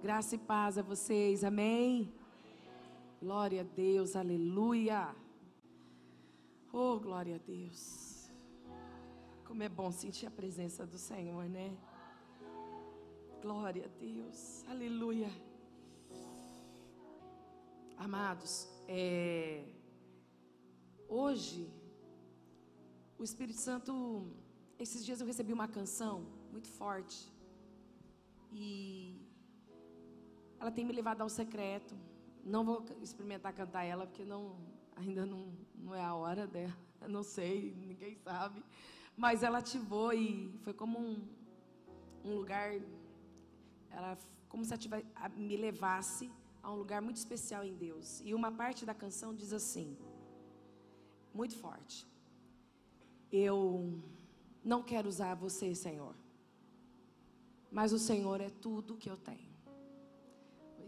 Graça e paz a vocês, amém? Glória a Deus, aleluia. Oh, glória a Deus. Como é bom sentir a presença do Senhor, né? Glória a Deus, aleluia. Amados, é, hoje, o Espírito Santo, esses dias eu recebi uma canção muito forte. E ela tem me levado ao secreto. Não vou experimentar cantar ela, porque não, ainda não, não é a hora dela. Eu não sei, ninguém sabe. Mas ela ativou e foi como um, um lugar. Ela, como se tivesse, me levasse a um lugar muito especial em Deus. E uma parte da canção diz assim, muito forte: Eu não quero usar você, Senhor, mas o Senhor é tudo que eu tenho.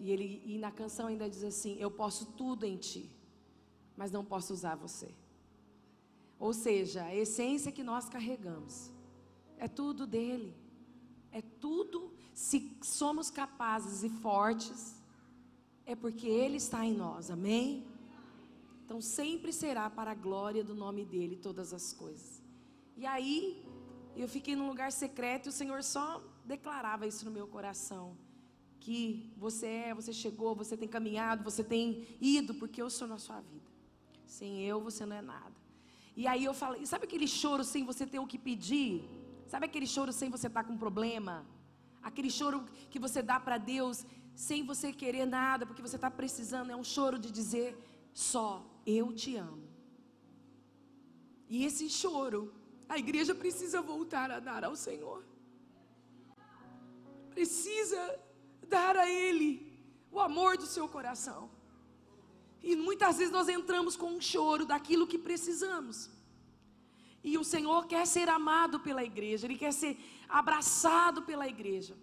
E, ele, e na canção ainda diz assim: Eu posso tudo em ti, mas não posso usar você. Ou seja, a essência que nós carregamos é tudo dele. É tudo, se somos capazes e fortes, é porque ele está em nós, amém? Então sempre será para a glória do nome dele todas as coisas. E aí, eu fiquei num lugar secreto e o Senhor só declarava isso no meu coração que você é, você chegou, você tem caminhado, você tem ido, porque eu sou na sua vida. Sem eu, você não é nada. E aí eu falei, sabe aquele choro sem você ter o que pedir? Sabe aquele choro sem você estar com problema? Aquele choro que você dá para Deus sem você querer nada, porque você está precisando, é um choro de dizer só, eu te amo. E esse choro, a igreja precisa voltar a dar ao Senhor. Precisa dar a Ele o amor do seu coração. E muitas vezes nós entramos com um choro daquilo que precisamos. E o Senhor quer ser amado pela igreja, Ele quer ser abraçado pela igreja.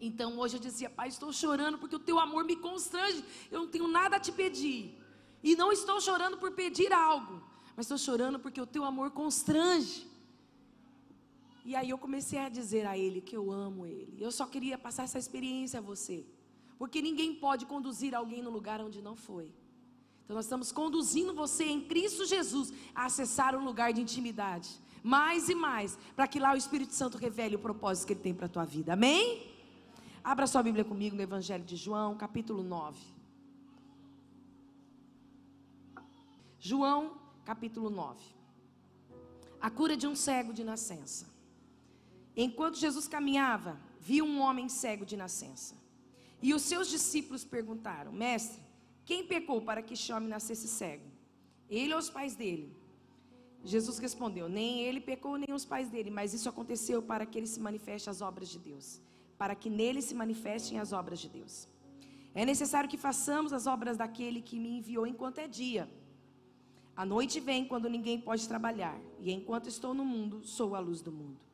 Então hoje eu dizia, Pai, estou chorando porque o teu amor me constrange, eu não tenho nada a te pedir. E não estou chorando por pedir algo, mas estou chorando porque o teu amor constrange. E aí eu comecei a dizer a ele que eu amo ele. Eu só queria passar essa experiência a você. Porque ninguém pode conduzir alguém no lugar onde não foi. Então nós estamos conduzindo você em Cristo Jesus a acessar um lugar de intimidade. Mais e mais, para que lá o Espírito Santo revele o propósito que ele tem para a tua vida. Amém? Abra sua Bíblia comigo no Evangelho de João, capítulo 9. João, capítulo 9. A cura de um cego de nascença. Enquanto Jesus caminhava, viu um homem cego de nascença. E os seus discípulos perguntaram: Mestre, quem pecou para que este homem nascesse cego? Ele ou os pais dele? Jesus respondeu: Nem ele pecou, nem os pais dele, mas isso aconteceu para que ele se manifeste as obras de Deus, para que nele se manifestem as obras de Deus. É necessário que façamos as obras daquele que me enviou enquanto é dia. A noite vem quando ninguém pode trabalhar, e enquanto estou no mundo, sou a luz do mundo.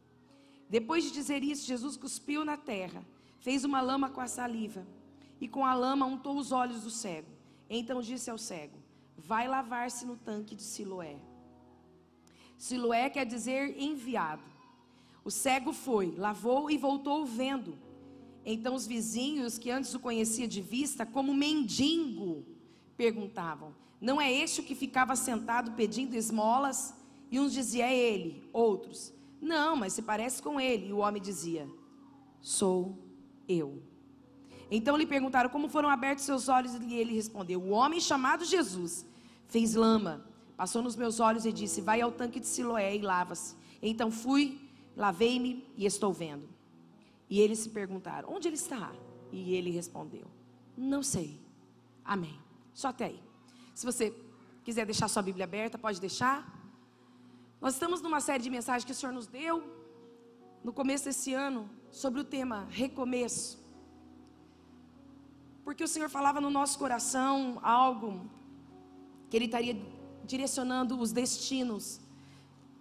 Depois de dizer isso, Jesus cuspiu na terra, fez uma lama com a saliva e com a lama untou os olhos do cego. Então disse ao cego: Vai lavar-se no tanque de Siloé. Siloé quer dizer enviado. O cego foi, lavou e voltou vendo. Então os vizinhos, que antes o conhecia de vista, como mendigo, perguntavam: Não é este o que ficava sentado pedindo esmolas? E uns diziam: É ele. Outros: não, mas se parece com ele. E o homem dizia: Sou eu. Então lhe perguntaram como foram abertos seus olhos, e ele respondeu: O homem chamado Jesus fez lama, passou nos meus olhos e disse: Vai ao tanque de Siloé e lava-se. Então fui, lavei-me e estou vendo. E eles se perguntaram: Onde ele está? E ele respondeu: Não sei. Amém. Só até aí. Se você quiser deixar sua Bíblia aberta, pode deixar. Nós estamos numa série de mensagens que o Senhor nos deu no começo desse ano sobre o tema recomeço. Porque o Senhor falava no nosso coração algo que Ele estaria direcionando os destinos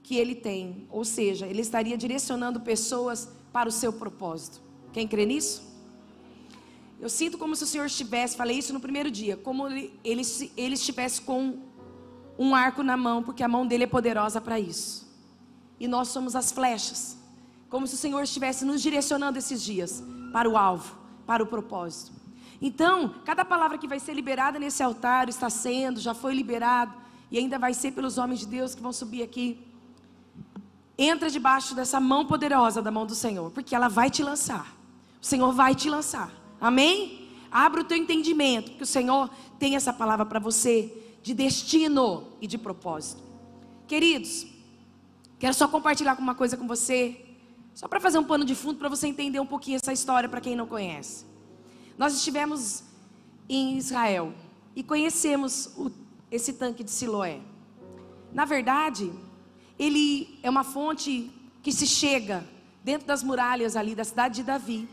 que Ele tem. Ou seja, Ele estaria direcionando pessoas para o seu propósito. Quem crê nisso? Eu sinto como se o Senhor estivesse, falei isso no primeiro dia, como ele, ele, ele estivesse com um arco na mão, porque a mão dele é poderosa para isso. E nós somos as flechas, como se o Senhor estivesse nos direcionando esses dias para o alvo, para o propósito. Então, cada palavra que vai ser liberada nesse altar está sendo, já foi liberado e ainda vai ser pelos homens de Deus que vão subir aqui. Entra debaixo dessa mão poderosa da mão do Senhor, porque ela vai te lançar. O Senhor vai te lançar. Amém? Abra o teu entendimento, que o Senhor tem essa palavra para você de destino e de propósito. Queridos, quero só compartilhar uma coisa com você, só para fazer um pano de fundo para você entender um pouquinho essa história para quem não conhece. Nós estivemos em Israel e conhecemos o, esse tanque de Siloé. Na verdade, ele é uma fonte que se chega dentro das muralhas ali da cidade de Davi.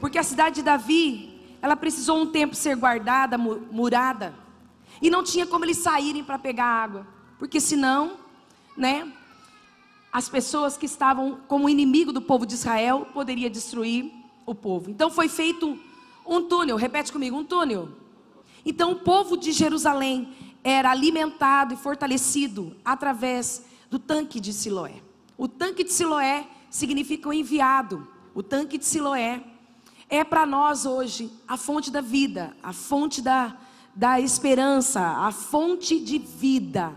Porque a cidade de Davi, ela precisou um tempo ser guardada, murada, e não tinha como eles saírem para pegar água, porque senão, né, as pessoas que estavam como inimigo do povo de Israel poderia destruir o povo. Então foi feito um túnel, repete comigo, um túnel. Então o povo de Jerusalém era alimentado e fortalecido através do tanque de Siloé. O tanque de Siloé significa o enviado. O tanque de Siloé é para nós hoje a fonte da vida, a fonte da, da esperança, a fonte de vida.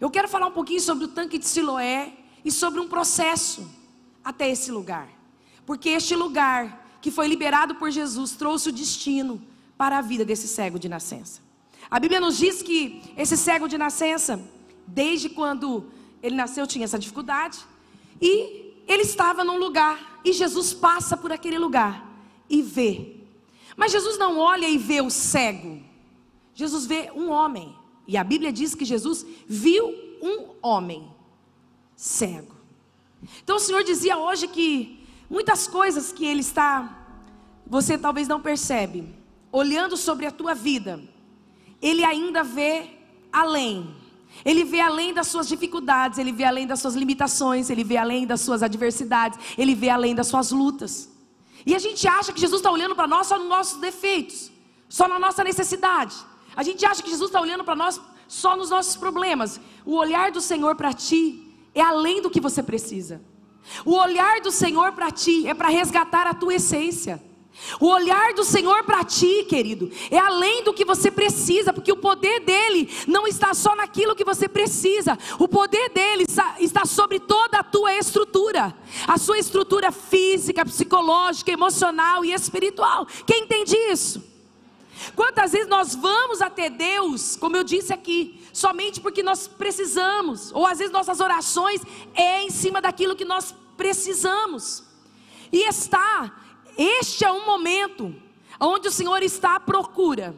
Eu quero falar um pouquinho sobre o tanque de Siloé e sobre um processo até esse lugar. Porque este lugar que foi liberado por Jesus trouxe o destino para a vida desse cego de nascença. A Bíblia nos diz que esse cego de nascença, desde quando ele nasceu, tinha essa dificuldade, e ele estava num lugar, e Jesus passa por aquele lugar e vê. Mas Jesus não olha e vê o cego. Jesus vê um homem. E a Bíblia diz que Jesus viu um homem cego. Então o Senhor dizia hoje que muitas coisas que Ele está, você talvez não percebe, olhando sobre a tua vida, Ele ainda vê além. Ele vê além das suas dificuldades, ele vê além das suas limitações, ele vê além das suas adversidades, ele vê além das suas lutas. E a gente acha que Jesus está olhando para nós só nos nossos defeitos, só na nossa necessidade. A gente acha que Jesus está olhando para nós só nos nossos problemas. O olhar do Senhor para ti é além do que você precisa. O olhar do Senhor para ti é para resgatar a tua essência. O olhar do Senhor para ti, querido, é além do que você precisa, porque o poder dele não está só naquilo que você precisa, o poder dele está sobre toda a tua estrutura, a sua estrutura física, psicológica, emocional e espiritual. Quem entende isso? Quantas vezes nós vamos até Deus, como eu disse aqui, somente porque nós precisamos, ou às vezes nossas orações é em cima daquilo que nós precisamos. E está, este é um momento onde o Senhor está à procura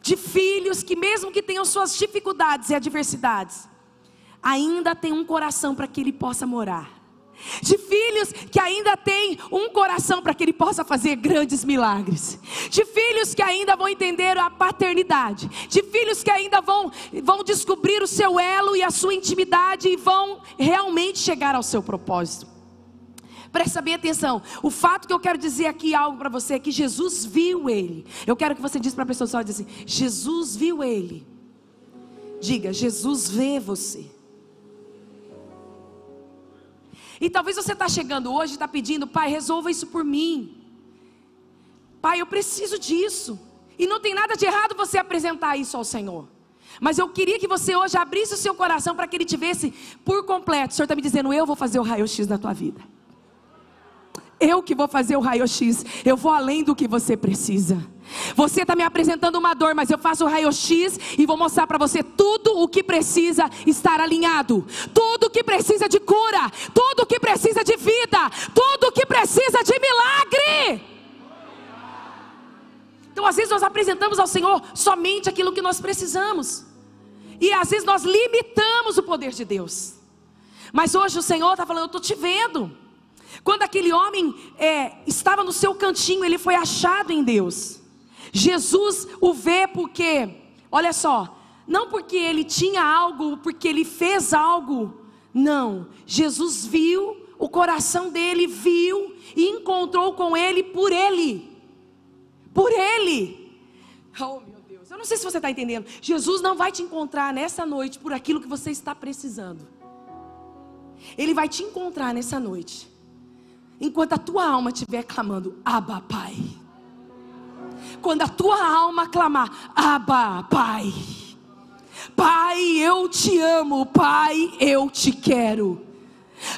de filhos que mesmo que tenham suas dificuldades e adversidades, ainda tem um coração para que ele possa morar de filhos que ainda têm um coração para que ele possa fazer grandes milagres, de filhos que ainda vão entender a paternidade, de filhos que ainda vão, vão descobrir o seu elo e a sua intimidade e vão realmente chegar ao seu propósito. Presta bem atenção. O fato que eu quero dizer aqui algo para você é que Jesus viu ele. Eu quero que você diz para a pessoa só assim: Jesus viu ele. Diga, Jesus vê você. E talvez você está chegando hoje e está pedindo, pai, resolva isso por mim. Pai, eu preciso disso. E não tem nada de errado você apresentar isso ao Senhor. Mas eu queria que você hoje abrisse o seu coração para que Ele te vesse por completo. O Senhor está me dizendo, eu vou fazer o raio-x da tua vida. Eu que vou fazer o raio-x. Eu vou além do que você precisa. Você está me apresentando uma dor, mas eu faço o raio-x e vou mostrar para você tudo o que precisa estar alinhado, tudo o que precisa de cura, tudo o que precisa de vida, tudo o que precisa de milagre. Então, às vezes, nós apresentamos ao Senhor somente aquilo que nós precisamos, e às vezes nós limitamos o poder de Deus. Mas hoje o Senhor está falando: Eu estou te vendo. Quando aquele homem é, estava no seu cantinho, ele foi achado em Deus. Jesus o vê porque, olha só, não porque ele tinha algo, porque ele fez algo, não. Jesus viu, o coração dele viu e encontrou com ele por ele. Por ele. Oh, meu Deus. Eu não sei se você está entendendo. Jesus não vai te encontrar nessa noite por aquilo que você está precisando. Ele vai te encontrar nessa noite enquanto a tua alma estiver clamando, Abba, Pai. Quando a tua alma clamar, Abba, Pai. Pai, eu te amo, Pai, eu te quero.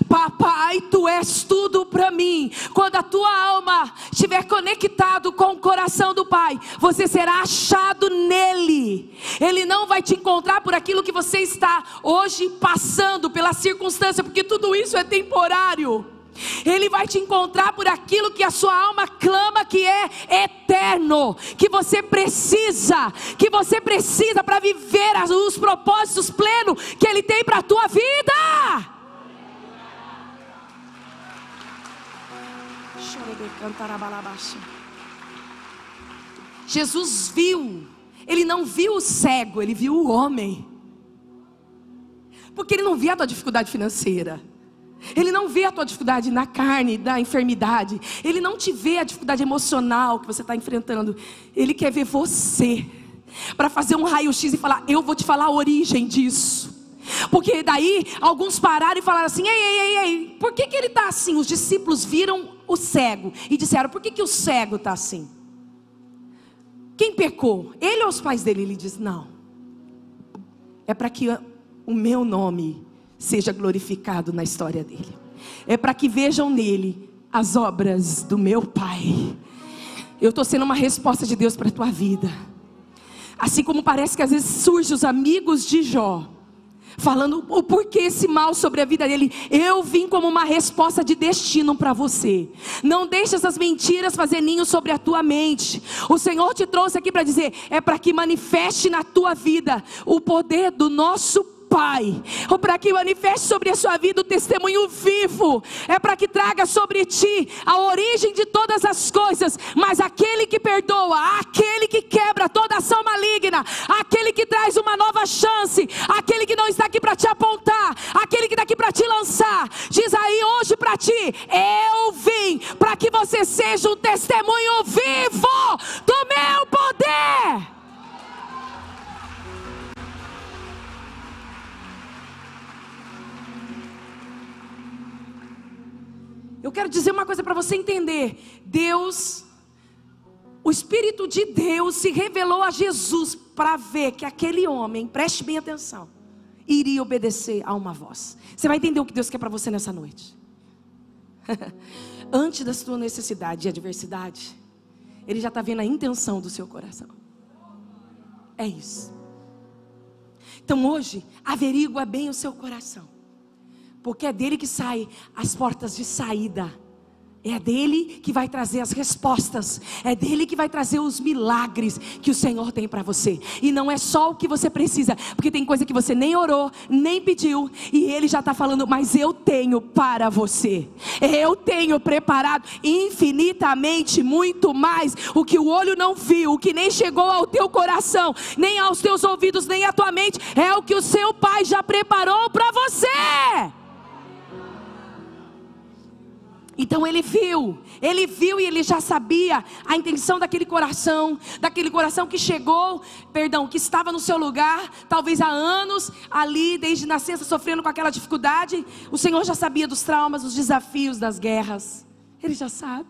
Papai, tu és tudo para mim. Quando a tua alma estiver conectado com o coração do Pai, você será achado nele. Ele não vai te encontrar por aquilo que você está hoje passando, pela circunstância, porque tudo isso é temporário. Ele vai te encontrar por aquilo que a sua alma clama que é eterno, que você precisa, que você precisa para viver os propósitos plenos que Ele tem para a tua vida. Jesus viu, ele não viu o cego, ele viu o homem. Porque ele não via a tua dificuldade financeira. Ele não vê a tua dificuldade na carne, da enfermidade. Ele não te vê a dificuldade emocional que você está enfrentando. Ele quer ver você. Para fazer um raio-x e falar: Eu vou te falar a origem disso. Porque daí alguns pararam e falaram assim: Ei, ei, ei, ei, por que, que ele está assim? Os discípulos viram o cego e disseram: Por que, que o cego está assim? Quem pecou? Ele ou os pais dele? Ele diz: Não. É para que o meu nome seja glorificado na história dele. É para que vejam nele as obras do meu Pai. Eu estou sendo uma resposta de Deus para a tua vida. Assim como parece que às vezes surgem os amigos de Jó falando o porquê esse mal sobre a vida dele. Eu vim como uma resposta de destino para você. Não deixe essas mentiras fazer ninho sobre a tua mente. O Senhor te trouxe aqui para dizer, é para que manifeste na tua vida o poder do nosso Pai, ou para que manifeste sobre a sua vida o testemunho vivo, é para que traga sobre ti a origem de todas as coisas, mas aquele que perdoa, aquele que quebra toda ação maligna, aquele que traz uma nova chance, aquele que não está aqui para te apontar, aquele que está aqui para te lançar, diz aí hoje para ti: Eu vim para que você seja um testemunho vivo do meu poder. Eu quero dizer uma coisa para você entender. Deus, o Espírito de Deus se revelou a Jesus para ver que aquele homem, preste bem atenção, iria obedecer a uma voz. Você vai entender o que Deus quer para você nessa noite. Antes da sua necessidade e adversidade, Ele já está vendo a intenção do seu coração. É isso. Então hoje, averigua bem o seu coração porque é dele que saem as portas de saída. É dele que vai trazer as respostas, é dele que vai trazer os milagres que o Senhor tem para você. E não é só o que você precisa, porque tem coisa que você nem orou, nem pediu, e ele já está falando, mas eu tenho para você. Eu tenho preparado infinitamente muito mais o que o olho não viu, o que nem chegou ao teu coração, nem aos teus ouvidos, nem à tua mente, é o que o seu pai já preparou para você. Então ele viu, ele viu e ele já sabia a intenção daquele coração, daquele coração que chegou, perdão, que estava no seu lugar, talvez há anos ali, desde nascença, sofrendo com aquela dificuldade. O Senhor já sabia dos traumas, dos desafios, das guerras. Ele já sabe.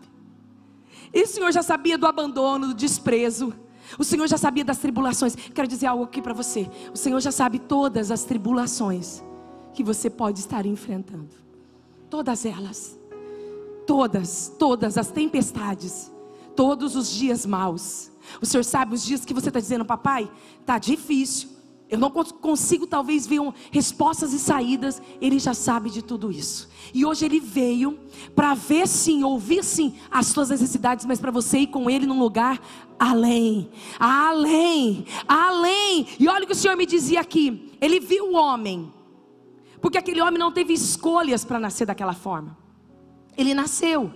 E o Senhor já sabia do abandono, do desprezo. O Senhor já sabia das tribulações. Quero dizer algo aqui para você. O Senhor já sabe todas as tribulações que você pode estar enfrentando. Todas elas todas, todas as tempestades, todos os dias maus. O Senhor sabe os dias que você está dizendo, papai, tá difícil. Eu não consigo talvez ver um, respostas e saídas. Ele já sabe de tudo isso. E hoje ele veio para ver sim, ouvir sim as suas necessidades, mas para você ir com ele num lugar além, além, além. E olha o que o Senhor me dizia aqui. Ele viu o homem, porque aquele homem não teve escolhas para nascer daquela forma. Ele nasceu,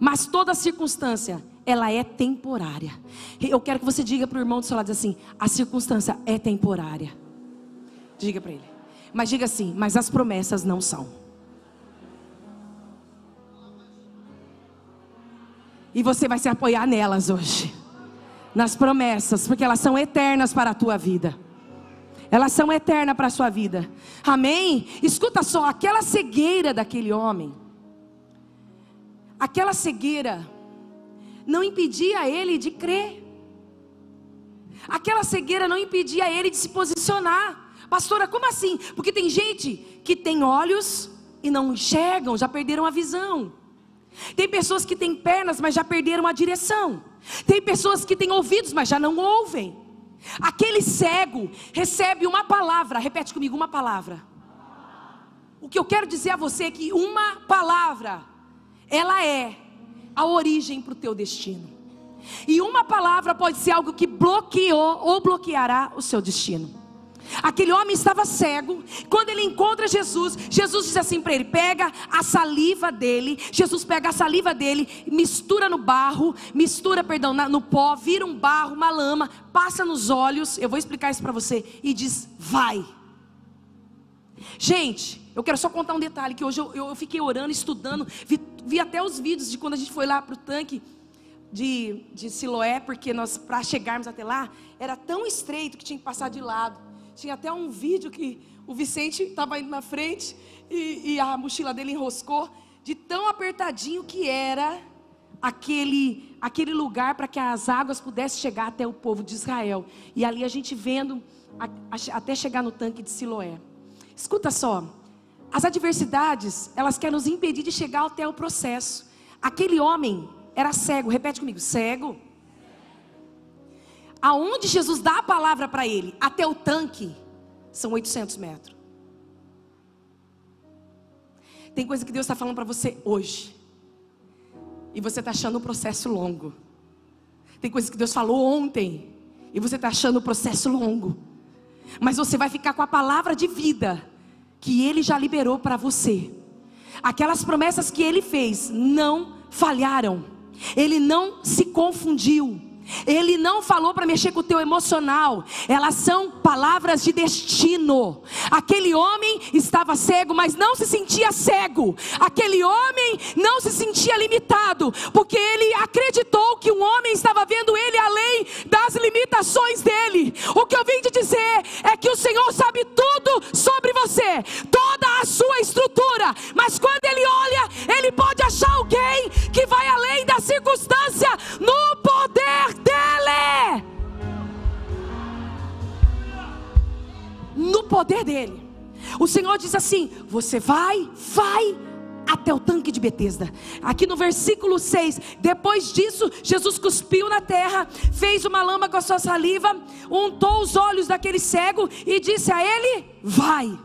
mas toda circunstância ela é temporária. Eu quero que você diga para o irmão do seu lado assim: a circunstância é temporária. Diga para ele. Mas diga assim: mas as promessas não são. E você vai se apoiar nelas hoje. Nas promessas, porque elas são eternas para a tua vida. Elas são eternas para a sua vida. Amém? Escuta só, aquela cegueira daquele homem aquela cegueira não impedia ele de crer. Aquela cegueira não impedia ele de se posicionar. Pastora, como assim? Porque tem gente que tem olhos e não enxergam, já perderam a visão. Tem pessoas que têm pernas, mas já perderam a direção. Tem pessoas que têm ouvidos, mas já não ouvem. Aquele cego recebe uma palavra, repete comigo, uma palavra. O que eu quero dizer a você é que uma palavra, ela é a origem para o teu destino. E uma palavra pode ser algo que bloqueou ou bloqueará o seu destino. Aquele homem estava cego. Quando ele encontra Jesus, Jesus diz assim para ele: pega a saliva dele. Jesus pega a saliva dele, mistura no barro, mistura, perdão, no pó, vira um barro, uma lama, passa nos olhos. Eu vou explicar isso para você. E diz: vai. Gente, eu quero só contar um detalhe: que hoje eu, eu fiquei orando, estudando, vi, vi, até os vídeos de quando a gente foi lá para o tanque de, de Siloé, porque nós, para chegarmos até lá, era tão estreito que tinha que passar de lado. Tinha até um vídeo que o Vicente estava indo na frente e, e, a mochila dele enroscou, de tão apertadinho que era aquele, aquele lugar para que as águas pudessem chegar até o povo de Israel. E ali a gente vendo a, a, até chegar no tanque de Siloé. Escuta só, as adversidades, elas querem nos impedir de chegar até o processo. Aquele homem era cego, repete comigo, cego aonde Jesus dá a palavra para ele, até o tanque, são 800 metros. Tem coisa que Deus está falando para você hoje, e você está achando o processo longo. Tem coisa que Deus falou ontem, e você está achando o processo longo. Mas você vai ficar com a palavra de vida que Ele já liberou para você. Aquelas promessas que Ele fez não falharam. Ele não se confundiu. Ele não falou para mexer com o teu emocional. Elas são palavras de destino. Aquele homem estava cego, mas não se sentia cego. Aquele homem não se sentia limitado, porque ele acreditou que um homem estava vendo ele além das limitações dele. O que eu vim te dizer é que o Senhor sabe tudo sobre você, toda a sua estrutura. Mas quando ele olha, ele pode achar alguém que vai além da circunstância no poder dele. No poder dele. O Senhor diz assim: Você vai, vai até o tanque de Betesda. Aqui no versículo 6, depois disso, Jesus cuspiu na terra, fez uma lama com a sua saliva, untou os olhos daquele cego e disse a ele: Vai.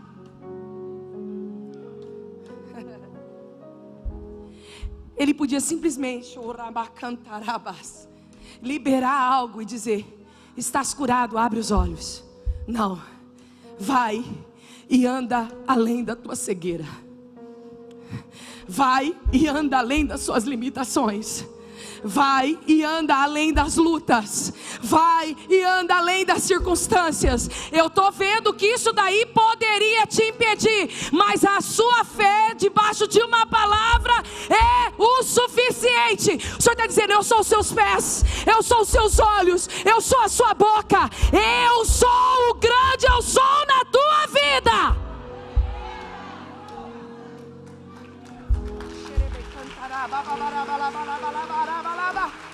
Ele podia simplesmente liberar algo e dizer: Estás curado, abre os olhos. Não, vai e anda além da tua cegueira. Vai e anda além das suas limitações vai e anda além das lutas, vai e anda além das circunstâncias. Eu estou vendo que isso daí poderia te impedir, mas a sua fé debaixo de uma palavra é o suficiente. O Senhor está dizendo: Eu sou os seus pés, eu sou os seus olhos, eu sou a sua boca, eu sou o grande, eu sou na tua vida. va, va, va, va, va, va, va.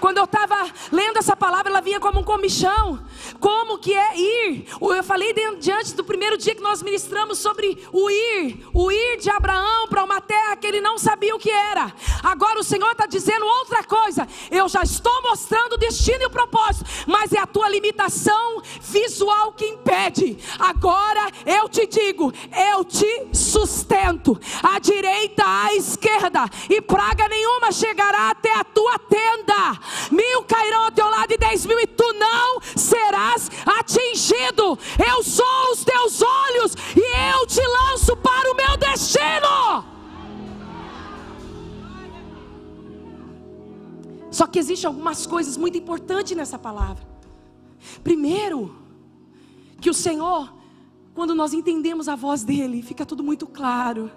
Quando eu estava lendo essa palavra, ela vinha como um comichão. Como que é ir? Eu falei diante do primeiro dia que nós ministramos sobre o ir, o ir de Abraão para uma terra que ele não sabia o que era. Agora o Senhor está dizendo outra coisa. Eu já estou mostrando o destino e o propósito, mas é a tua limitação visual que impede. Agora eu te digo, eu te sustento, à direita, à esquerda, e praga nenhuma chegará até a tua tenda. Mil cairão ao teu lado e dez mil, e tu não serás atingido. Eu sou os teus olhos e eu te lanço para o meu destino. Só que existem algumas coisas muito importantes nessa palavra. Primeiro, que o Senhor, quando nós entendemos a voz dele, fica tudo muito claro.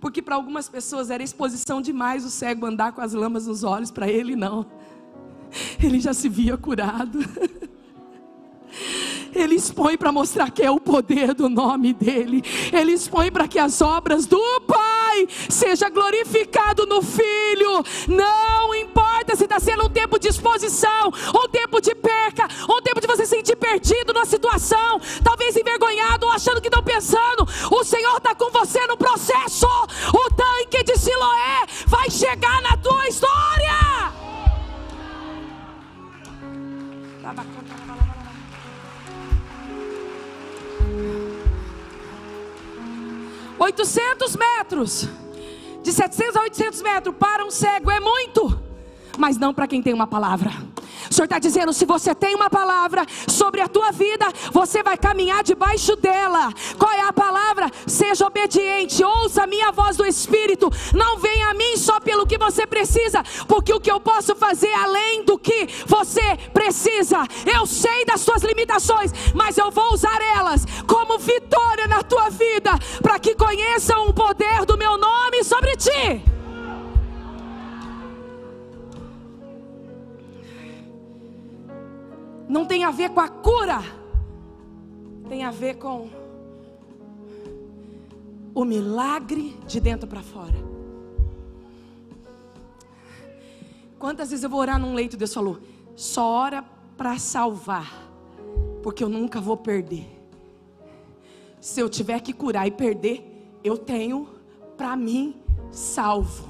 Porque para algumas pessoas era exposição demais o cego andar com as lamas nos olhos, para ele não ele já se via curado. Ele expõe para mostrar que é o poder do nome dele. Ele expõe para que as obras do Pai seja glorificado no Filho. Não importa se está sendo um tempo de exposição, um tempo de perca, um tempo de você sentir perdido na situação, talvez envergonhado ou achando que estão pensando. O Senhor está com você no processo. O tanque de Siloé vai chegar na tua história. 800 metros, de 700 a 800 metros para um cego é muito, mas não para quem tem uma palavra. O Senhor está dizendo: se você tem uma palavra sobre a tua vida, você vai caminhar debaixo dela. Qual é a palavra? Seja obediente, ouça a minha voz do Espírito. Não venha a mim só pelo que você precisa, porque o que eu posso fazer além do que você precisa, eu sei das suas limitações, mas eu vou usar elas como vitória tua vida, para que conheçam o poder do meu nome sobre ti. não tem a ver com a cura, tem a ver com o milagre de dentro para fora. Quantas vezes eu vou orar num leito, Deus falou: só ora para salvar, porque eu nunca vou perder. Se eu tiver que curar e perder, eu tenho para mim salvo.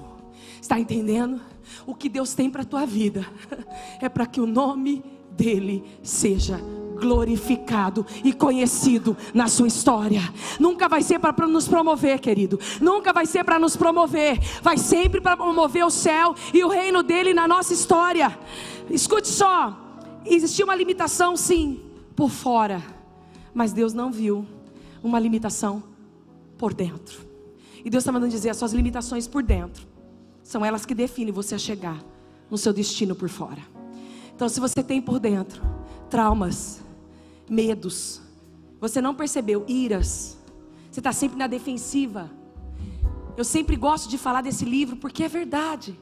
Está entendendo? O que Deus tem para a tua vida é para que o nome dele seja glorificado e conhecido na sua história. Nunca vai ser para nos promover, querido. Nunca vai ser para nos promover. Vai sempre para promover o céu e o reino dele na nossa história. Escute só. Existia uma limitação, sim, por fora. Mas Deus não viu uma limitação por dentro. E Deus está mandando dizer: as suas limitações por dentro são elas que definem você a chegar no seu destino por fora. Então, se você tem por dentro traumas, medos, você não percebeu, iras, você está sempre na defensiva. Eu sempre gosto de falar desse livro porque é verdade.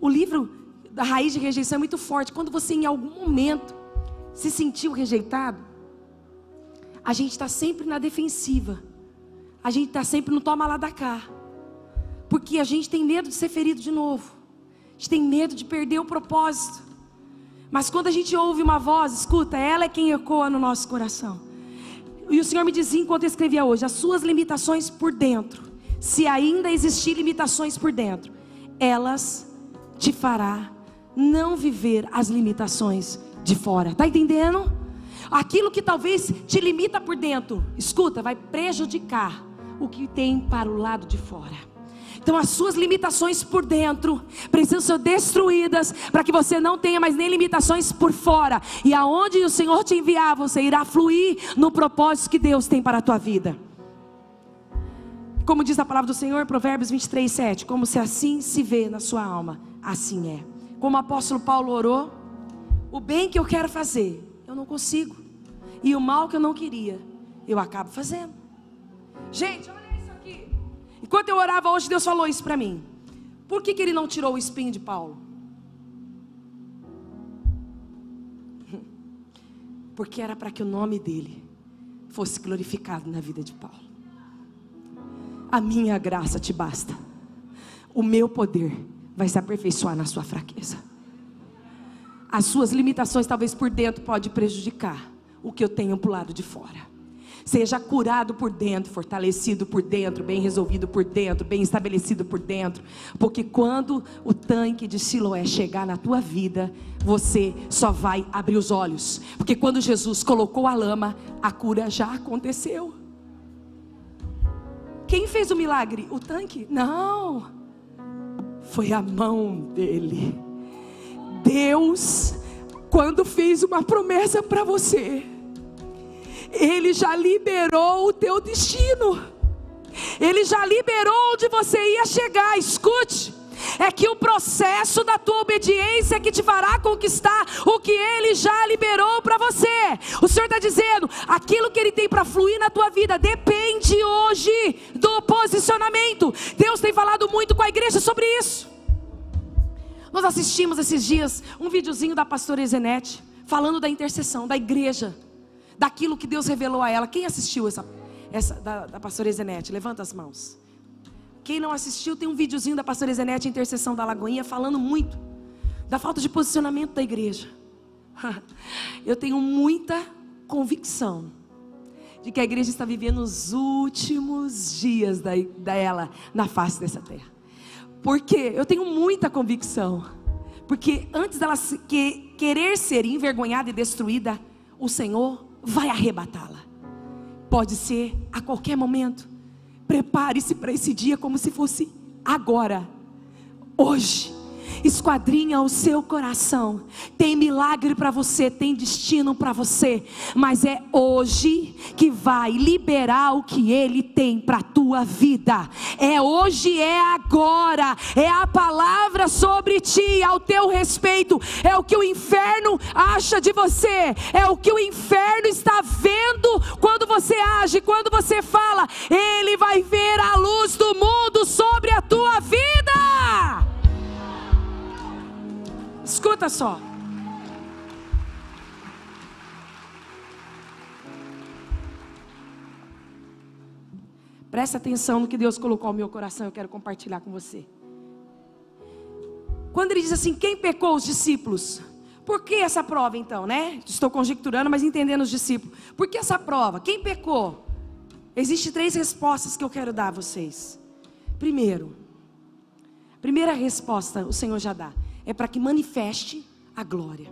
O livro da raiz de rejeição é muito forte. Quando você em algum momento se sentiu rejeitado, a gente está sempre na defensiva. A gente está sempre no toma lá da cá. Porque a gente tem medo de ser ferido de novo. A gente tem medo de perder o propósito. Mas quando a gente ouve uma voz, escuta, ela é quem ecoa no nosso coração. E o Senhor me dizia enquanto eu escrevia hoje: as suas limitações por dentro, se ainda existir limitações por dentro, elas te fará não viver as limitações de fora. Tá entendendo? Aquilo que talvez te limita por dentro, escuta, vai prejudicar o que tem para o lado de fora. Então as suas limitações por dentro precisam ser destruídas para que você não tenha mais nem limitações por fora. E aonde o Senhor te enviar, você irá fluir no propósito que Deus tem para a tua vida. Como diz a palavra do Senhor, Provérbios 23, 7. Como se assim se vê na sua alma, assim é. Como o apóstolo Paulo orou, o bem que eu quero fazer, não consigo. E o mal que eu não queria, eu acabo fazendo. Gente, olha. Enquanto eu orava hoje, Deus falou isso para mim. Por que, que ele não tirou o espinho de Paulo? Porque era para que o nome dele fosse glorificado na vida de Paulo. A minha graça te basta. O meu poder vai se aperfeiçoar na sua fraqueza. As suas limitações, talvez por dentro, pode prejudicar o que eu tenho para o lado de fora. Seja curado por dentro, fortalecido por dentro, bem resolvido por dentro, bem estabelecido por dentro. Porque quando o tanque de Siloé chegar na tua vida, você só vai abrir os olhos. Porque quando Jesus colocou a lama, a cura já aconteceu. Quem fez o milagre? O tanque? Não. Foi a mão dele. Deus, quando fez uma promessa para você, ele já liberou o teu destino. Ele já liberou onde você ia chegar. Escute. É que o processo da tua obediência é que te fará conquistar o que Ele já liberou para você. O Senhor está dizendo: aquilo que Ele tem para fluir na tua vida depende hoje do posicionamento. Deus tem falado muito com a igreja sobre isso. Nós assistimos esses dias um videozinho da pastora Ezenete falando da intercessão da igreja daquilo que Deus revelou a ela. Quem assistiu essa, essa da, da pastora Zenete? Levanta as mãos. Quem não assistiu, tem um videozinho da pastora Zenete, Intercessão da Lagoinha, falando muito da falta de posicionamento da igreja. Eu tenho muita convicção de que a igreja está vivendo os últimos dias da, dela na face dessa terra. Porque eu tenho muita convicção. Porque antes dela que, querer ser envergonhada e destruída, o Senhor vai arrebatá-la. Pode ser a qualquer momento. Prepare-se para esse dia como se fosse agora, hoje esquadrinha o seu coração. Tem milagre para você, tem destino para você, mas é hoje que vai liberar o que ele tem para tua vida. É hoje, é agora. É a palavra sobre ti, ao teu respeito. É o que o inferno acha de você. É o que o inferno está vendo quando você age, quando você fala. Ele vai ver a luz do mundo sobre a tua vida. Escuta só. Presta atenção no que Deus colocou no meu coração, eu quero compartilhar com você. Quando ele diz assim: quem pecou os discípulos? Por que essa prova então, né? Estou conjecturando, mas entendendo os discípulos. Por que essa prova? Quem pecou? Existem três respostas que eu quero dar a vocês. Primeiro, primeira resposta o Senhor já dá é para que manifeste a glória.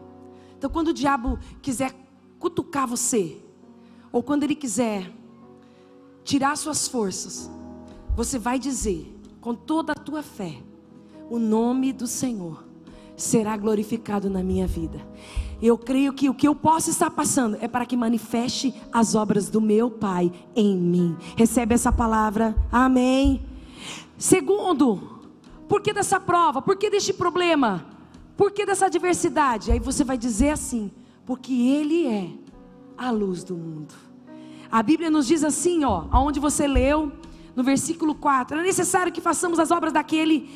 Então, quando o diabo quiser cutucar você, ou quando ele quiser tirar suas forças, você vai dizer com toda a tua fé: o nome do Senhor será glorificado na minha vida. Eu creio que o que eu posso estar passando é para que manifeste as obras do meu Pai em mim. Recebe essa palavra, amém. Segundo, por que dessa prova? Por que deste problema? Por que dessa adversidade? Aí você vai dizer assim: porque Ele é a luz do mundo. A Bíblia nos diz assim, ó, aonde você leu, no versículo 4: é necessário que façamos as obras daquele,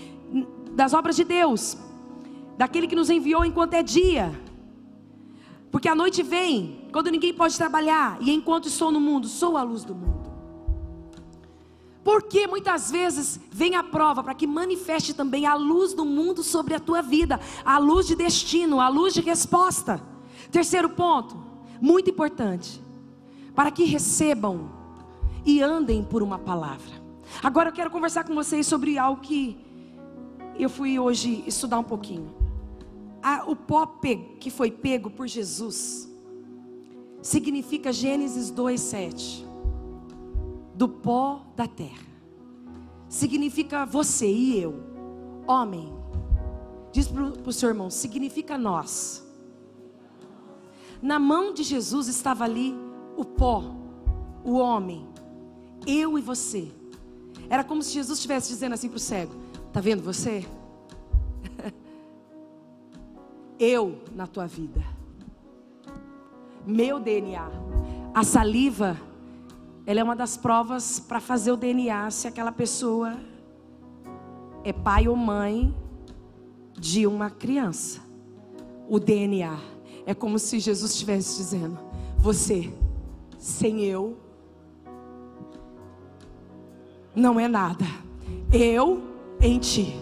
das obras de Deus, daquele que nos enviou enquanto é dia. Porque a noite vem, quando ninguém pode trabalhar, e enquanto estou no mundo, sou a luz do mundo. Porque muitas vezes vem a prova para que manifeste também a luz do mundo sobre a tua vida, a luz de destino, a luz de resposta. Terceiro ponto, muito importante, para que recebam e andem por uma palavra. Agora eu quero conversar com vocês sobre algo que eu fui hoje estudar um pouquinho. o pó que foi pego por Jesus significa Gênesis 2:7 do pó da terra. Significa você e eu, homem. Diz para o seu irmão, significa nós. Na mão de Jesus estava ali o pó, o homem, eu e você. Era como se Jesus estivesse dizendo assim para o cego: Está vendo você? eu na tua vida. Meu DNA. A saliva ela é uma das provas para fazer o DNA se aquela pessoa é pai ou mãe de uma criança. O DNA é como se Jesus estivesse dizendo: você, sem eu, não é nada. Eu em ti.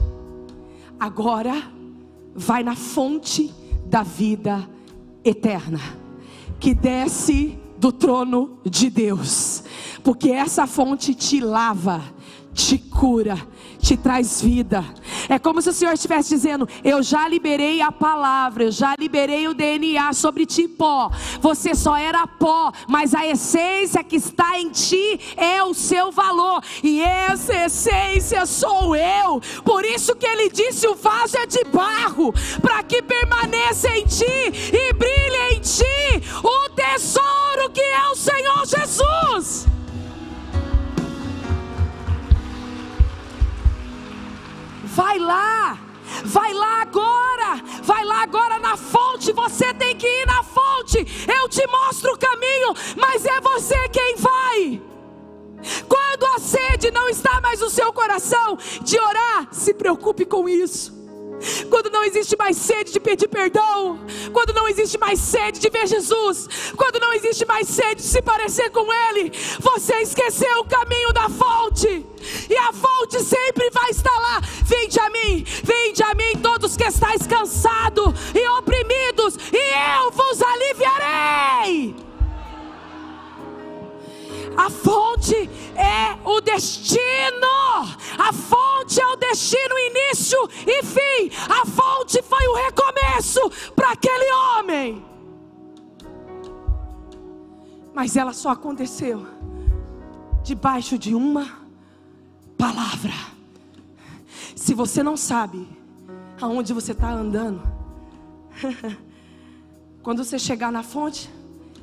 Agora vai na fonte da vida eterna, que desce do trono de Deus porque essa fonte te lava, te cura, te traz vida. É como se o Senhor estivesse dizendo: Eu já liberei a palavra, eu já liberei o DNA sobre ti, pó. Você só era pó, mas a essência que está em ti é o seu valor, e essa essência sou eu. Por isso que ele disse: O vaso é de barro, para que permaneça em ti e brilhe em ti o tesouro que é o Senhor Jesus. Vai lá, vai lá agora, vai lá agora na fonte. Você tem que ir na fonte. Eu te mostro o caminho, mas é você quem vai. Quando a sede não está mais no seu coração de orar, se preocupe com isso. Quando não existe mais sede de pedir perdão, quando não existe mais sede de ver Jesus, quando não existe mais sede de se parecer com Ele, você esqueceu o caminho da fonte, e a fonte sempre vai estar lá. Vinde a mim, vinde a mim, todos que estáis cansados e oprimidos, e eu vos aliviarei. A fonte é o destino. A fonte é o destino, início e fim. A fonte foi o recomeço para aquele homem. Mas ela só aconteceu debaixo de uma palavra. Se você não sabe aonde você está andando, quando você chegar na fonte,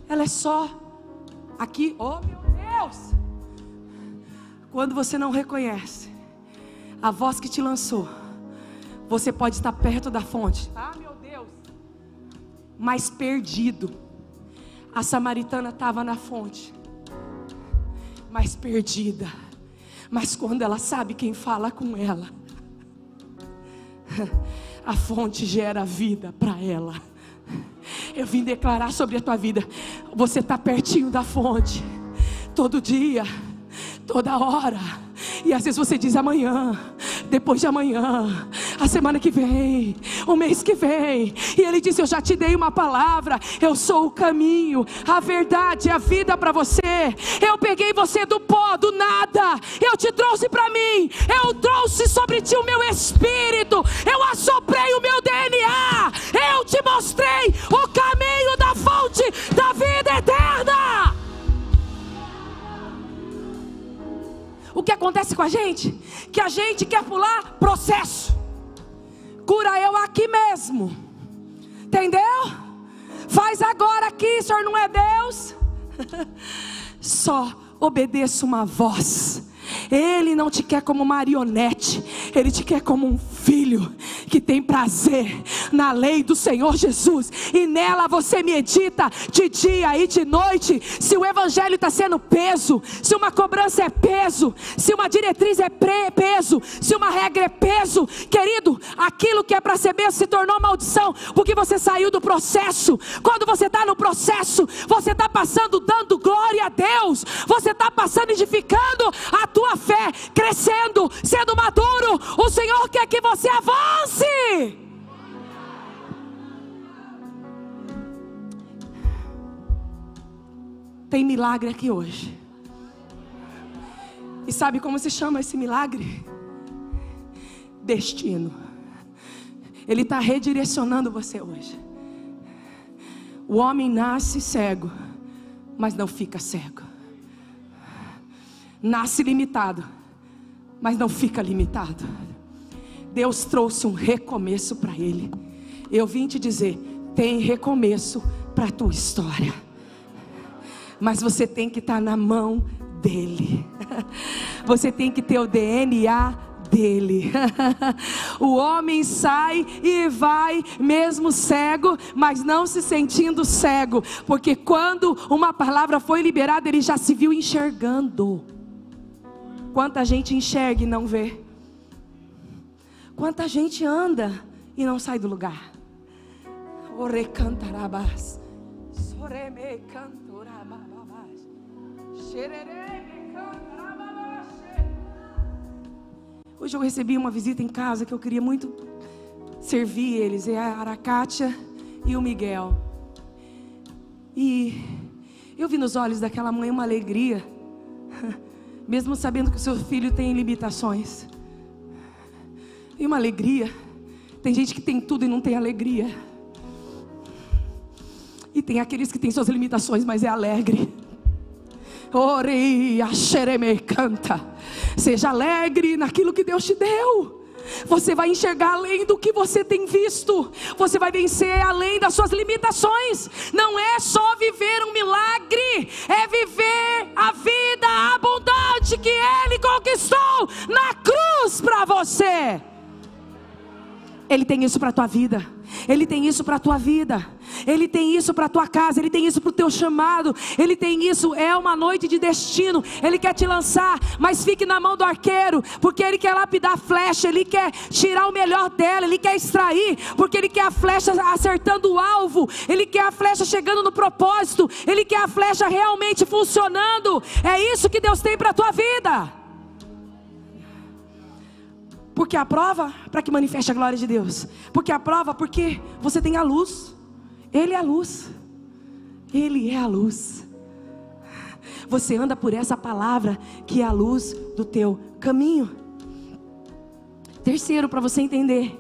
ela é só aqui, oh meu Deus! Quando você não reconhece a voz que te lançou, você pode estar perto da fonte. Ah, meu Deus! Mas perdido. A samaritana estava na fonte, mas perdida. Mas quando ela sabe quem fala com ela, a fonte gera vida para ela. Eu vim declarar sobre a tua vida. Você está pertinho da fonte todo dia, toda hora. E às vezes você diz amanhã, depois de amanhã, a semana que vem, o mês que vem. E ele disse: Eu já te dei uma palavra. Eu sou o caminho, a verdade, a vida para você. Eu peguei você do pó, do nada. Eu te trouxe para mim. Eu trouxe sobre ti o meu espírito. Eu assoprei o meu DNA. Eu te mostrei o caminho da fonte da vida eterna. O que acontece com a gente? Que a gente quer pular processo. Cura eu aqui mesmo. Entendeu? Faz agora aqui, senhor não é Deus. Só obedeça uma voz ele não te quer como marionete, Ele te quer como um filho que tem prazer na lei do Senhor Jesus, e nela você medita de dia e de noite. Se o Evangelho está sendo peso, se uma cobrança é peso, se uma diretriz é peso, se uma regra é peso, querido, aquilo que é para ser bênção se tornou maldição, porque você saiu do processo. Quando você está no processo, você está passando dando glória a Deus, você está passando edificando a tua tua fé crescendo, sendo maduro. O Senhor quer que você avance. Tem milagre aqui hoje. E sabe como se chama esse milagre? Destino. Ele está redirecionando você hoje. O homem nasce cego, mas não fica cego nasce limitado, mas não fica limitado. Deus trouxe um recomeço para ele. Eu vim te dizer: tem recomeço para a tua história, mas você tem que estar tá na mão dele, você tem que ter o DNA dele. o homem sai e vai, mesmo cego, mas não se sentindo cego, porque quando uma palavra foi liberada, ele já se viu enxergando. Quanta gente enxerga e não vê. Quanta gente anda e não sai do lugar. Ore cantarabas. Soreme cantarababas. Hoje eu recebi uma visita em casa que eu queria muito servir eles. É a Arakátia e o Miguel. E eu vi nos olhos daquela mãe uma alegria mesmo sabendo que o seu filho tem limitações. E uma alegria. Tem gente que tem tudo e não tem alegria. E tem aqueles que têm suas limitações, mas é alegre. Ore, xereme canta. Seja alegre naquilo que Deus te deu. Você vai enxergar além do que você tem visto. Você vai vencer além das suas limitações. Não é só viver um milagre, é viver a vida abundante que Ele conquistou na cruz para você. Ele tem isso para a tua vida. Ele tem isso para a tua vida. Ele tem isso para a tua casa, Ele tem isso para o teu chamado, Ele tem isso, é uma noite de destino. Ele quer te lançar, mas fique na mão do arqueiro, porque Ele quer lapidar a flecha, Ele quer tirar o melhor dela, Ele quer extrair, porque Ele quer a flecha acertando o alvo, Ele quer a flecha chegando no propósito, Ele quer a flecha realmente funcionando. É isso que Deus tem para a tua vida. Porque a prova para que manifeste a glória de Deus. Porque a prova porque você tem a luz. Ele é a luz. Ele é a luz. Você anda por essa palavra que é a luz do teu caminho. Terceiro, para você entender,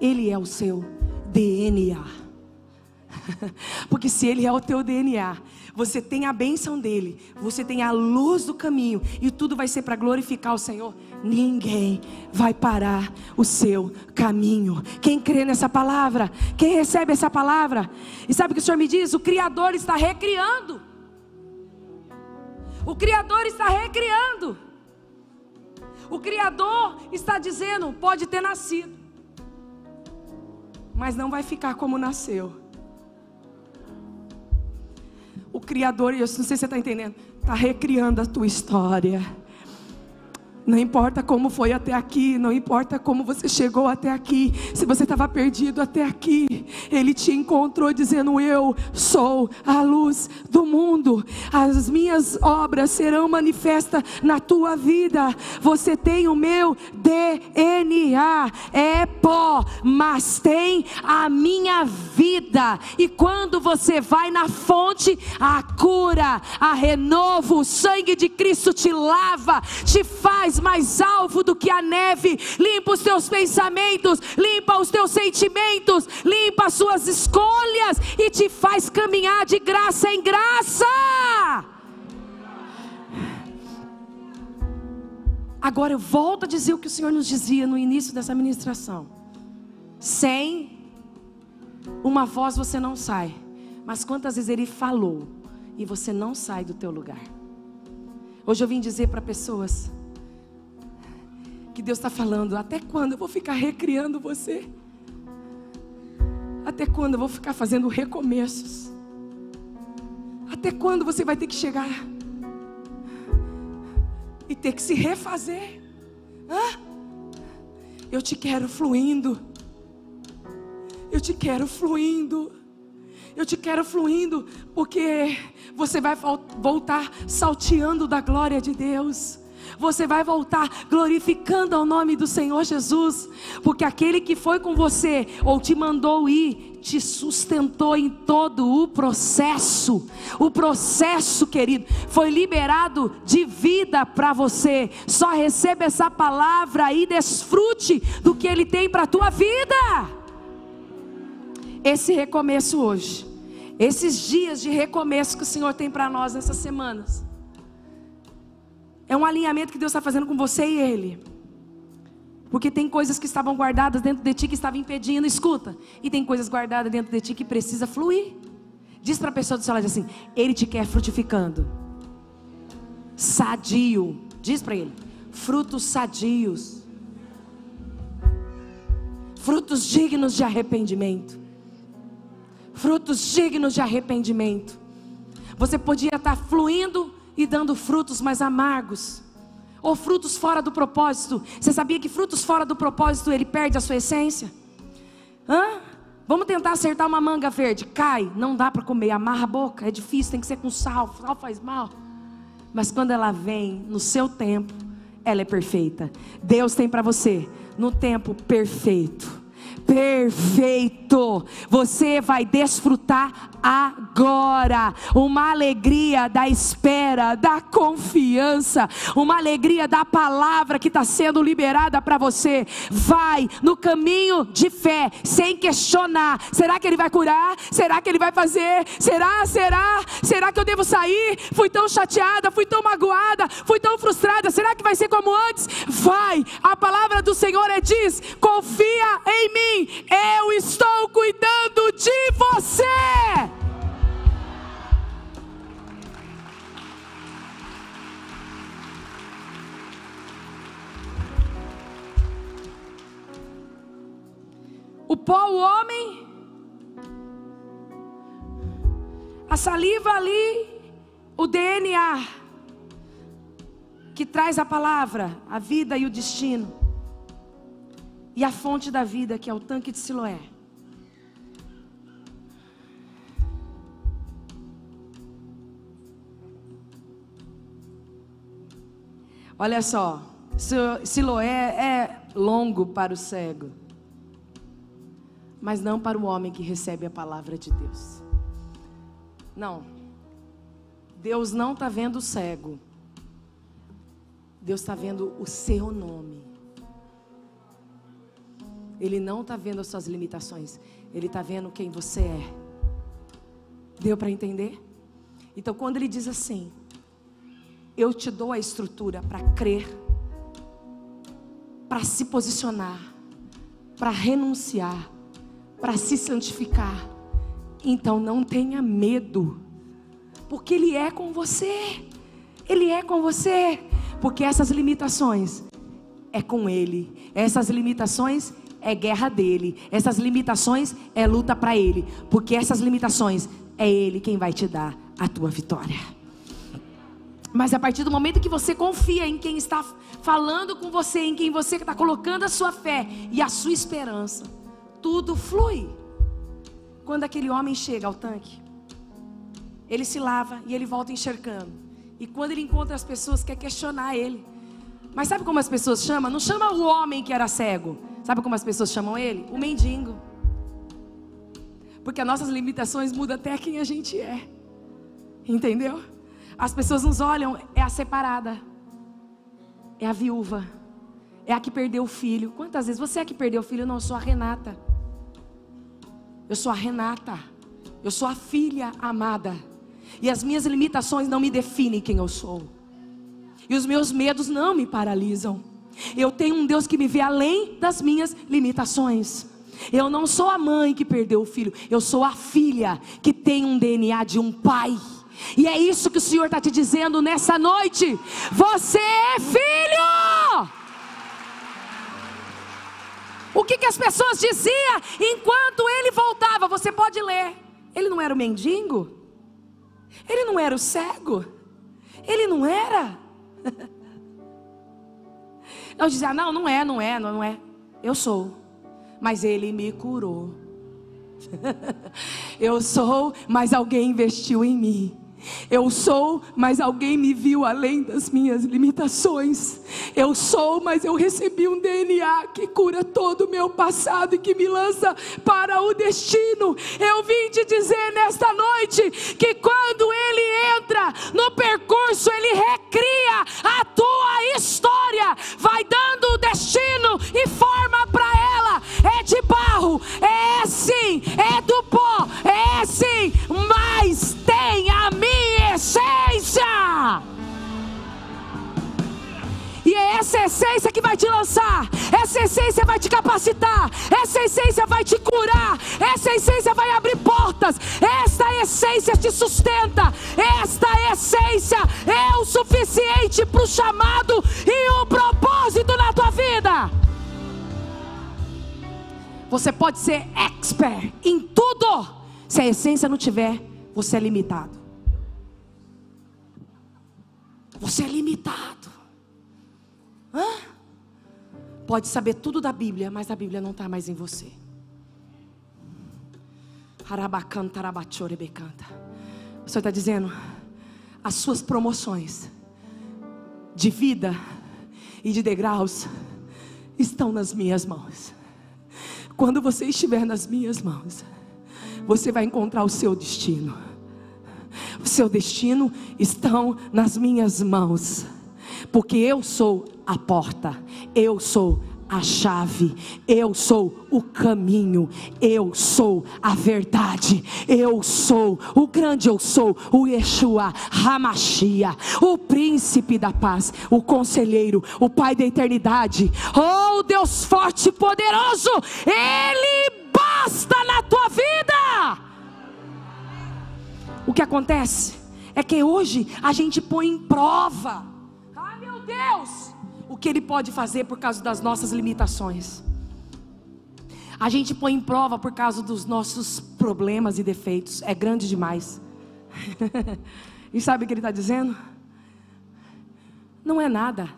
ele é o seu DNA. Porque se ele é o teu DNA, você tem a bênção dele, você tem a luz do caminho, e tudo vai ser para glorificar o Senhor. Ninguém vai parar o seu caminho. Quem crê nessa palavra, quem recebe essa palavra, e sabe o que o Senhor me diz? O Criador está recriando. O Criador está recriando. O Criador está dizendo: pode ter nascido, mas não vai ficar como nasceu o Criador, eu não sei se você está entendendo, está recriando a tua história. Não importa como foi até aqui, não importa como você chegou até aqui, se você estava perdido até aqui, Ele te encontrou dizendo: Eu sou a luz do mundo, as minhas obras serão manifestas na tua vida. Você tem o meu DNA, é pó, mas tem a minha vida. E quando você vai na fonte, a cura, a renovo, o sangue de Cristo te lava, te faz mais alvo do que a neve, limpa os teus pensamentos, limpa os teus sentimentos, limpa as suas escolhas e te faz caminhar de graça em graça. Agora eu volto a dizer o que o Senhor nos dizia no início dessa ministração: sem uma voz você não sai, mas quantas vezes Ele falou e você não sai do teu lugar. Hoje eu vim dizer para pessoas que Deus está falando: até quando eu vou ficar recriando você? Até quando eu vou ficar fazendo recomeços? Até quando você vai ter que chegar e ter que se refazer? Hã? Eu te quero fluindo. Eu te quero fluindo. Eu te quero fluindo, porque você vai voltar salteando da glória de Deus você vai voltar glorificando ao nome do Senhor Jesus, porque aquele que foi com você ou te mandou ir, te sustentou em todo o processo. O processo, querido, foi liberado de vida para você. Só receba essa palavra e desfrute do que Ele tem para a tua vida. Esse recomeço hoje, esses dias de recomeço que o Senhor tem para nós nessas semanas é um alinhamento que Deus está fazendo com você e Ele. Porque tem coisas que estavam guardadas dentro de ti que estavam impedindo, escuta. E tem coisas guardadas dentro de ti que precisa fluir. Diz para a pessoa do seu lado assim: Ele te quer frutificando. Sadio. Diz para ele: frutos sadios. Frutos dignos de arrependimento. Frutos dignos de arrependimento. Você podia estar fluindo e dando frutos mais amargos, ou frutos fora do propósito. Você sabia que frutos fora do propósito ele perde a sua essência? Hã? Vamos tentar acertar uma manga verde. Cai, não dá para comer, amarra a boca, é difícil, tem que ser com sal, sal faz mal. Mas quando ela vem no seu tempo, ela é perfeita. Deus tem para você no tempo perfeito perfeito. Você vai desfrutar agora uma alegria da espera, da confiança, uma alegria da palavra que está sendo liberada para você. Vai no caminho de fé, sem questionar: será que Ele vai curar? Será que Ele vai fazer? Será? Será? Será que eu devo sair? Fui tão chateada, fui tão magoada, fui tão frustrada. Será que vai ser como antes? Vai. A palavra do Senhor é diz: confia em mim eu estou cuidando de você. O pó, o homem, A saliva ali, o DNA, que traz a palavra, a vida e o destino. E a fonte da vida, que é o tanque de Siloé. Olha só, Siloé é longo para o cego, mas não para o homem que recebe a palavra de Deus. Não, Deus não está vendo o cego, Deus está vendo o seu nome. Ele não está vendo as suas limitações, Ele está vendo quem você é. Deu para entender? Então, quando Ele diz assim, eu te dou a estrutura para crer, para se posicionar, para renunciar, para se santificar. Então não tenha medo, porque Ele é com você. Ele é com você, porque essas limitações é com Ele, essas limitações é guerra dele, essas limitações é luta para Ele, porque essas limitações é Ele quem vai te dar a tua vitória. Mas a partir do momento que você confia em quem está falando com você, em quem você está colocando a sua fé e a sua esperança, tudo flui. Quando aquele homem chega ao tanque, ele se lava e ele volta enxergando. E quando ele encontra as pessoas, quer questionar ele. Mas sabe como as pessoas chamam? Não chama o homem que era cego. Sabe como as pessoas chamam ele? O mendigo. Porque as nossas limitações mudam até quem a gente é. Entendeu? As pessoas nos olham, é a separada, é a viúva, é a que perdeu o filho. Quantas vezes você é a que perdeu o filho? Não, eu sou a Renata. Eu sou a Renata. Eu sou a filha amada. E as minhas limitações não me definem quem eu sou. E os meus medos não me paralisam. Eu tenho um Deus que me vê além das minhas limitações. Eu não sou a mãe que perdeu o filho, eu sou a filha que tem um DNA de um pai. E é isso que o Senhor está te dizendo nessa noite. Você é filho. O que, que as pessoas diziam enquanto ele voltava? Você pode ler. Ele não era o mendigo? Ele não era o cego? Ele não era? Não dizia, não, não é, não é, não é. Eu sou. Mas ele me curou. Eu sou, mas alguém investiu em mim. Eu sou, mas alguém me viu além das minhas limitações. Eu sou, mas eu recebi um DNA que cura todo o meu passado e que me lança para o destino. Eu vim te dizer nesta noite que quando ele entra no percurso, ele recria a tua história, vai dando o destino e forma para ela. É de barro, é sim, é do pó, é sim, mas tem a minha essência. E é essa essência que vai te lançar, essa essência vai te capacitar, essa essência vai te curar, essa essência vai abrir portas, esta essência te sustenta, esta essência é o suficiente para o chamado e o propósito na tua vida. Você pode ser expert em tudo, se a essência não tiver, você é limitado. Você é limitado. Hã? Pode saber tudo da Bíblia, mas a Bíblia não está mais em você. O Senhor está dizendo: as suas promoções de vida e de degraus estão nas minhas mãos. Quando você estiver nas minhas mãos, você vai encontrar o seu destino seu destino estão nas minhas mãos, porque eu sou a porta, eu sou a chave, eu sou o caminho, eu sou a verdade, eu sou o grande eu sou, o Yeshua, Hamashia, o príncipe da paz, o conselheiro, o pai da eternidade, oh Deus forte e poderoso, ele basta na tua vida. Que acontece é que hoje a gente põe em prova, ah meu Deus, o que Ele pode fazer por causa das nossas limitações. A gente põe em prova por causa dos nossos problemas e defeitos, é grande demais. e sabe o que ele está dizendo? Não é nada.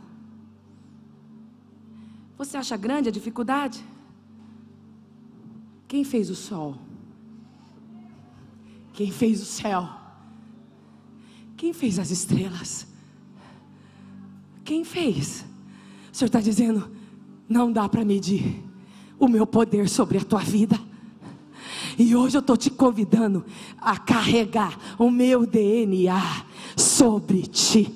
Você acha grande a dificuldade? Quem fez o sol? Quem fez o céu? Quem fez as estrelas? Quem fez? O Senhor está dizendo: não dá para medir o meu poder sobre a tua vida. E hoje eu estou te convidando a carregar o meu DNA sobre ti.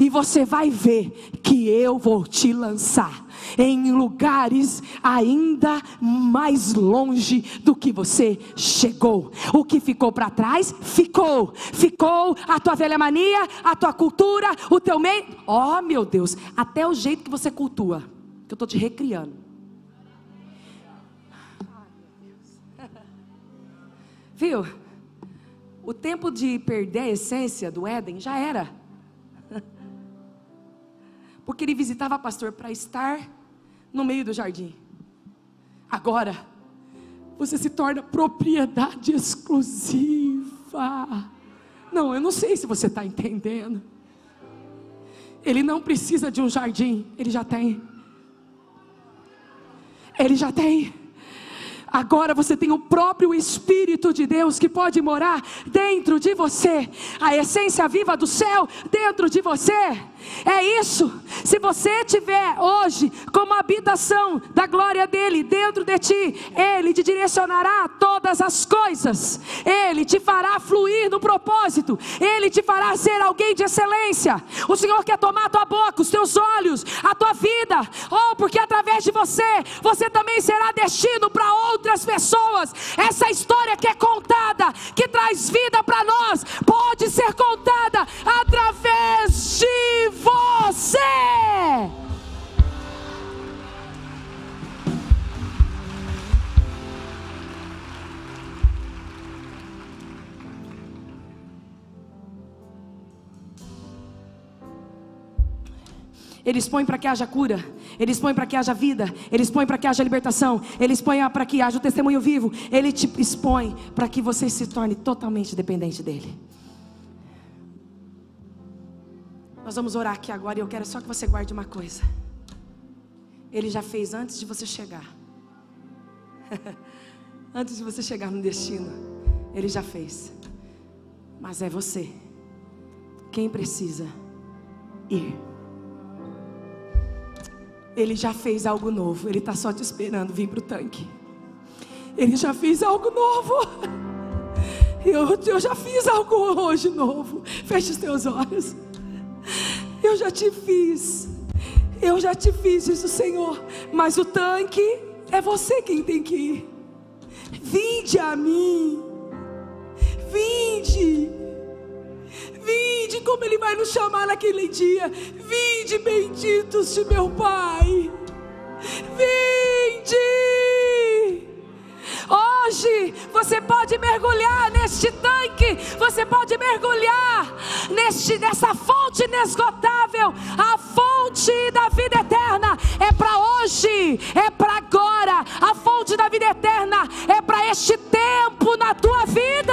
E você vai ver que eu vou te lançar em lugares ainda mais longe do que você chegou. O que ficou para trás, ficou. Ficou a tua velha mania, a tua cultura, o teu meio. Oh, meu Deus, até o jeito que você cultua, que eu estou te recriando. Viu? O tempo de perder a essência do Éden já era. Porque ele visitava pastor para estar no meio do jardim. Agora, você se torna propriedade exclusiva. Não, eu não sei se você está entendendo. Ele não precisa de um jardim, ele já tem. Ele já tem. Agora você tem o próprio Espírito de Deus que pode morar dentro de você, a essência viva do céu dentro de você. É isso. Se você tiver hoje como habitação da glória dele dentro de ti, ele te direcionará todas as coisas. Ele te fará fluir no propósito. Ele te fará ser alguém de excelência. O Senhor quer tomar a tua boca, os teus olhos, a tua vida. Oh, porque através de você, você também será destino para outras pessoas. Essa história que é contada, que traz vida para nós, pode ser contada através de Eles põem para que haja cura, eles põem para que haja vida, eles põem para que haja libertação, eles põem para que haja o testemunho vivo, ele te expõe para que você se torne totalmente dependente dele. Nós vamos orar aqui agora e eu quero só que você guarde uma coisa. Ele já fez antes de você chegar. antes de você chegar no destino, ele já fez. Mas é você quem precisa ir. Ele já fez algo novo, ele está só te esperando vir para o tanque. Ele já fez algo novo. Eu, eu já fiz algo hoje novo. Feche os teus olhos. Eu já te fiz. Eu já te fiz isso, Senhor. Mas o tanque é você quem tem que ir. Vinde a mim. Vinde. Vinde, como Ele vai nos chamar naquele dia. Vinde, benditos de meu Pai. Vinde. Hoje você pode mergulhar neste tanque, você pode mergulhar neste, nessa fonte inesgotável, a fonte da vida eterna é para hoje, é para agora. A fonte da vida eterna é para este tempo na tua vida.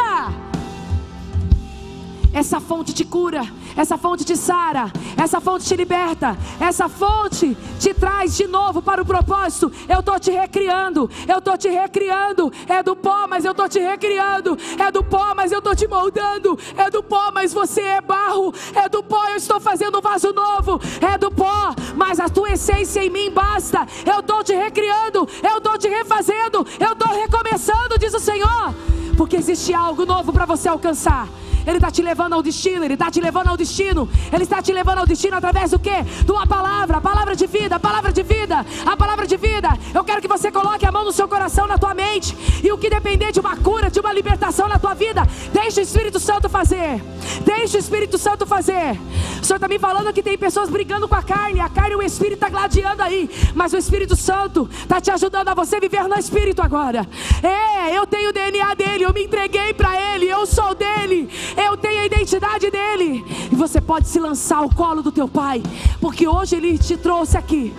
Essa fonte te cura, essa fonte te sara, essa fonte te liberta, essa fonte te traz de novo para o propósito. Eu estou te recriando, eu estou te recriando. É do pó, mas eu estou te recriando. É do pó, mas eu estou te moldando. É do pó, mas você é barro. É do pó, eu estou fazendo um vaso novo. É do pó, mas a tua essência em mim basta. Eu estou te recriando, eu estou te refazendo, eu estou recomeçando, diz o Senhor. Porque existe algo novo para você alcançar. Ele está te levando ao destino, Ele está te levando ao destino, Ele está te levando ao destino através do que? De uma palavra, palavra de vida, palavra de vida, a palavra de vida. Eu quero que você coloque a mão no seu coração, na tua mente, e o que depender de uma cura, de uma libertação na tua vida, deixe o Espírito Santo fazer. Deixe o Espírito Santo fazer. O Senhor está me falando que tem pessoas brigando com a carne, a carne e o Espírito está gladiando aí, mas o Espírito Santo está te ajudando a você viver no Espírito agora. É, eu tenho o DNA dele, eu me entreguei para ele, eu sou dele. Eu tenho a identidade dele. E você pode se lançar ao colo do teu pai, porque hoje ele te trouxe aqui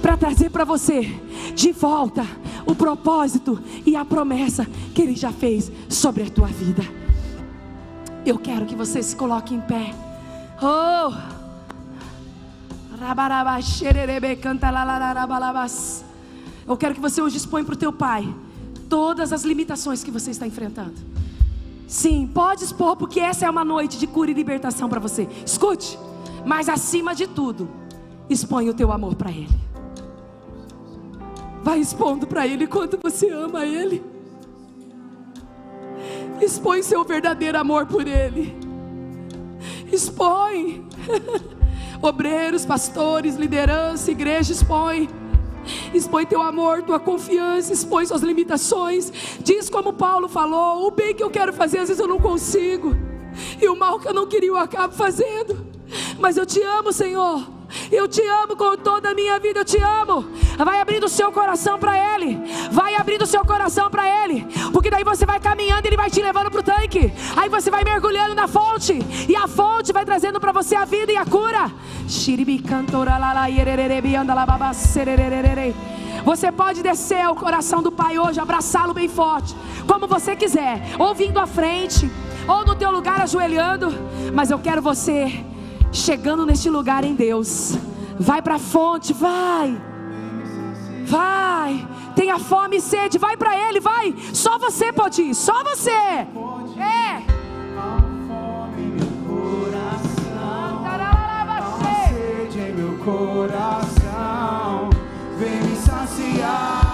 para trazer para você de volta o propósito e a promessa que ele já fez sobre a tua vida. Eu quero que você se coloque em pé. Oh! Eu quero que você hoje expõe para o teu pai todas as limitações que você está enfrentando. Sim, pode expor, porque essa é uma noite de cura e libertação para você. Escute, mas acima de tudo, expõe o teu amor para Ele. Vai expondo para Ele quanto você ama Ele. Expõe seu verdadeiro amor por Ele. Expõe. Obreiros, pastores, liderança, igreja, expõe. Expõe teu amor, tua confiança, expõe suas limitações. Diz como Paulo falou: o bem que eu quero fazer, às vezes eu não consigo. E o mal que eu não queria, eu acabo fazendo. Mas eu te amo, Senhor. Eu te amo com toda a minha vida, eu te amo. Vai abrindo o seu coração para Ele. Vai abrindo o seu coração para Ele. Porque daí você vai caminhando e Ele vai te levando para o tanque. Aí você vai mergulhando na fonte. E a fonte vai trazendo para você a vida e a cura. Você pode descer ao coração do Pai hoje, abraçá-lo bem forte, como você quiser, ou vindo à frente, ou no teu lugar ajoelhando, mas eu quero você chegando neste lugar em Deus. Vai para a fonte, vai. Vai. Tenha fome e sede, vai para ele, vai. Só você pode ir, só você. É. Coração, vem me saciar.